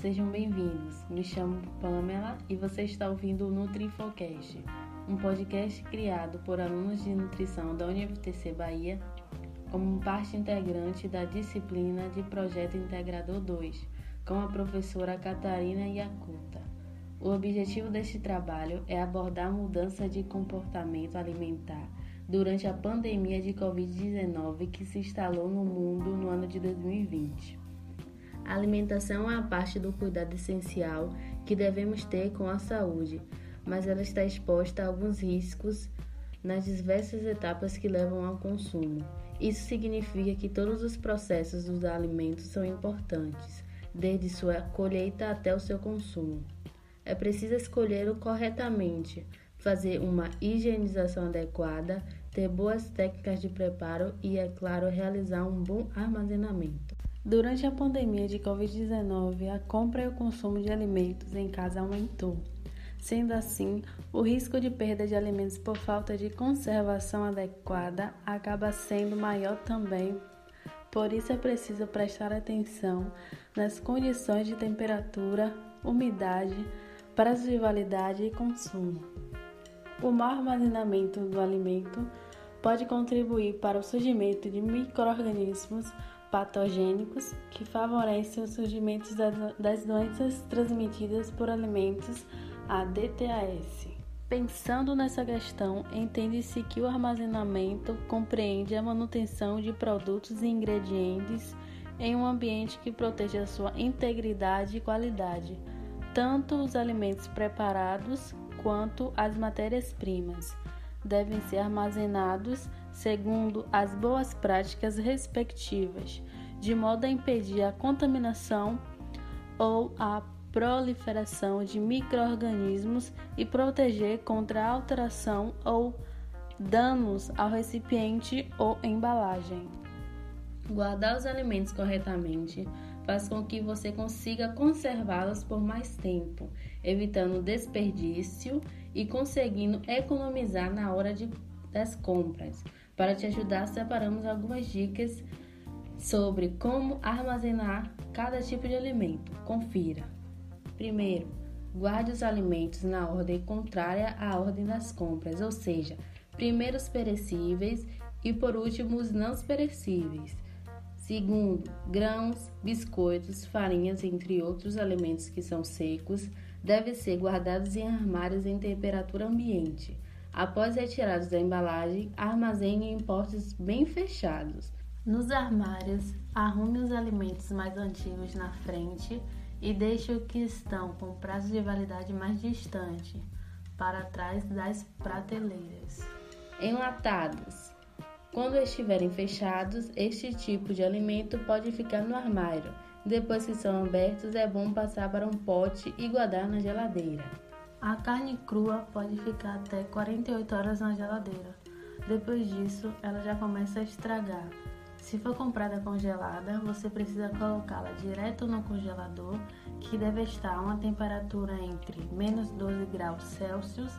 sejam bem-vindos. Me chamo Pamela e você está ouvindo o NutriInfocast, um podcast criado por alunos de nutrição da UniFTC Bahia como parte integrante da disciplina de Projeto Integrador 2, com a professora Catarina Yacuta. O objetivo deste trabalho é abordar a mudança de comportamento alimentar durante a pandemia de Covid-19 que se instalou no mundo no ano de 2020. A alimentação é a parte do cuidado essencial que devemos ter com a saúde, mas ela está exposta a alguns riscos nas diversas etapas que levam ao consumo. Isso significa que todos os processos dos alimentos são importantes, desde sua colheita até o seu consumo. É preciso escolher corretamente, fazer uma higienização adequada, ter boas técnicas de preparo e, é claro, realizar um bom armazenamento. Durante a pandemia de Covid-19, a compra e o consumo de alimentos em casa aumentou. Sendo assim, o risco de perda de alimentos por falta de conservação adequada acaba sendo maior também. Por isso é preciso prestar atenção nas condições de temperatura, umidade, prazo de validade e consumo. O mau armazenamento do alimento pode contribuir para o surgimento de microorganismos patogênicos que favorecem o surgimento das doenças transmitidas por alimentos, a DTAS. Pensando nessa questão, entende-se que o armazenamento compreende a manutenção de produtos e ingredientes em um ambiente que proteja sua integridade e qualidade, tanto os alimentos preparados quanto as matérias-primas devem ser armazenados segundo as boas práticas respectivas, de modo a impedir a contaminação ou a proliferação de microorganismos e proteger contra alteração ou danos ao recipiente ou embalagem. Guardar os alimentos corretamente faz com que você consiga conservá-los por mais tempo, evitando desperdício e conseguindo economizar na hora de, das compras. Para te ajudar, separamos algumas dicas sobre como armazenar cada tipo de alimento. Confira. Primeiro, guarde os alimentos na ordem contrária à ordem das compras, ou seja, primeiro os perecíveis e por último os não perecíveis. Segundo, grãos, biscoitos, farinhas, entre outros alimentos que são secos, devem ser guardados em armários em temperatura ambiente. Após retirados da embalagem, armazene em potes bem fechados. Nos armários, arrume os alimentos mais antigos na frente e deixe os que estão com prazo de validade mais distante para trás das prateleiras. Enlatados. Quando estiverem fechados, este tipo de alimento pode ficar no armário. Depois que são abertos, é bom passar para um pote e guardar na geladeira. A carne crua pode ficar até 48 horas na geladeira. Depois disso, ela já começa a estragar. Se for comprada congelada, você precisa colocá-la direto no congelador, que deve estar a uma temperatura entre menos 12 graus Celsius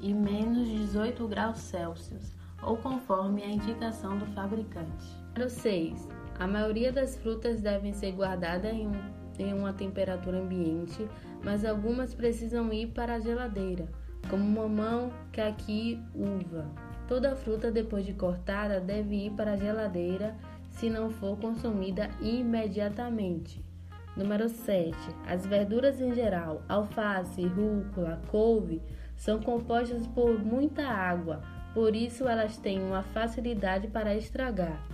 e menos 18 graus Celsius, ou conforme a indicação do fabricante. Número 6. A maioria das frutas devem ser guardadas em um em uma temperatura ambiente, mas algumas precisam ir para a geladeira, como mamão, caqui, uva. Toda fruta depois de cortada deve ir para a geladeira se não for consumida imediatamente. Número 7. As verduras em geral, alface, rúcula, couve, são compostas por muita água, por isso elas têm uma facilidade para estragar.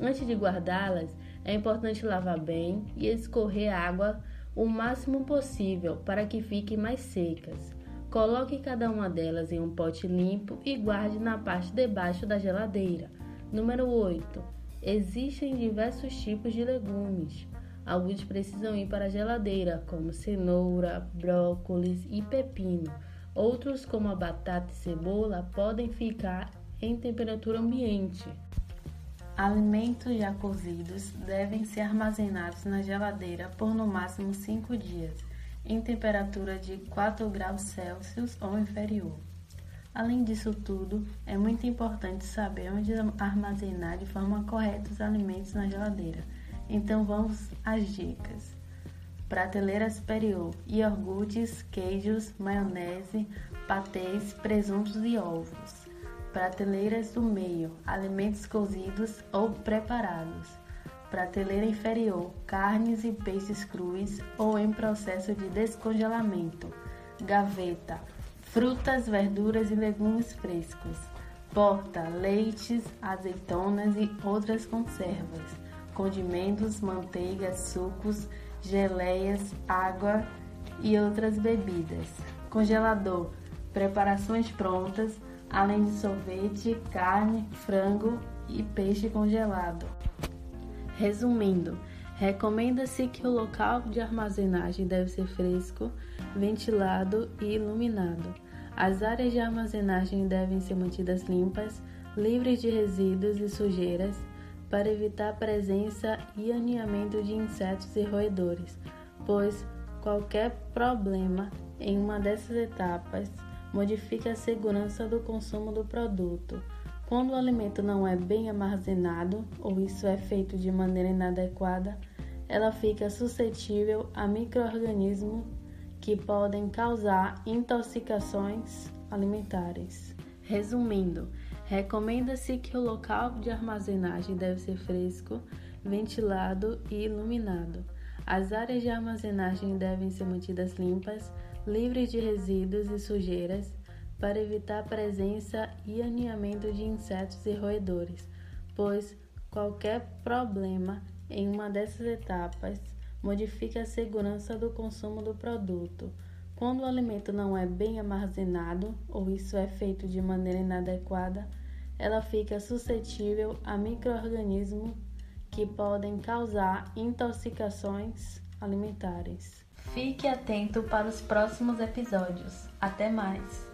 Antes de guardá-las, é importante lavar bem e escorrer a água o máximo possível para que fiquem mais secas. Coloque cada uma delas em um pote limpo e guarde na parte de baixo da geladeira. Número 8. Existem diversos tipos de legumes. Alguns precisam ir para a geladeira, como cenoura, brócolis e pepino. Outros, como a batata e cebola, podem ficar em temperatura ambiente. Alimentos já cozidos devem ser armazenados na geladeira por no máximo 5 dias, em temperatura de 4 graus Celsius ou inferior. Além disso tudo, é muito importante saber onde armazenar de forma correta os alimentos na geladeira. Então vamos às dicas. Prateleira superior: iogurtes, queijos, maionese, patês, presuntos e ovos. Prateleiras do meio: alimentos cozidos ou preparados. Prateleira inferior: carnes e peixes crus ou em processo de descongelamento. Gaveta: frutas, verduras e legumes frescos. Porta: leites, azeitonas e outras conservas. Condimentos, manteigas, sucos, geleias, água e outras bebidas. Congelador: preparações prontas, além de sorvete, carne, frango e peixe congelado. Resumindo, recomenda-se que o local de armazenagem deve ser fresco, ventilado e iluminado. As áreas de armazenagem devem ser mantidas limpas, livres de resíduos e sujeiras para evitar a presença e aninhamento de insetos e roedores, pois qualquer problema em uma dessas etapas modifica a segurança do consumo do produto. Quando o alimento não é bem armazenado ou isso é feito de maneira inadequada, ela fica suscetível a microorganismos que podem causar intoxicações alimentares. Resumindo, Recomenda-se que o local de armazenagem deve ser fresco, ventilado e iluminado. As áreas de armazenagem devem ser mantidas limpas, livres de resíduos e sujeiras, para evitar a presença e aninhamento de insetos e roedores, pois qualquer problema em uma dessas etapas modifica a segurança do consumo do produto. Quando o alimento não é bem armazenado ou isso é feito de maneira inadequada, ela fica suscetível a microorganismos que podem causar intoxicações alimentares. Fique atento para os próximos episódios. Até mais!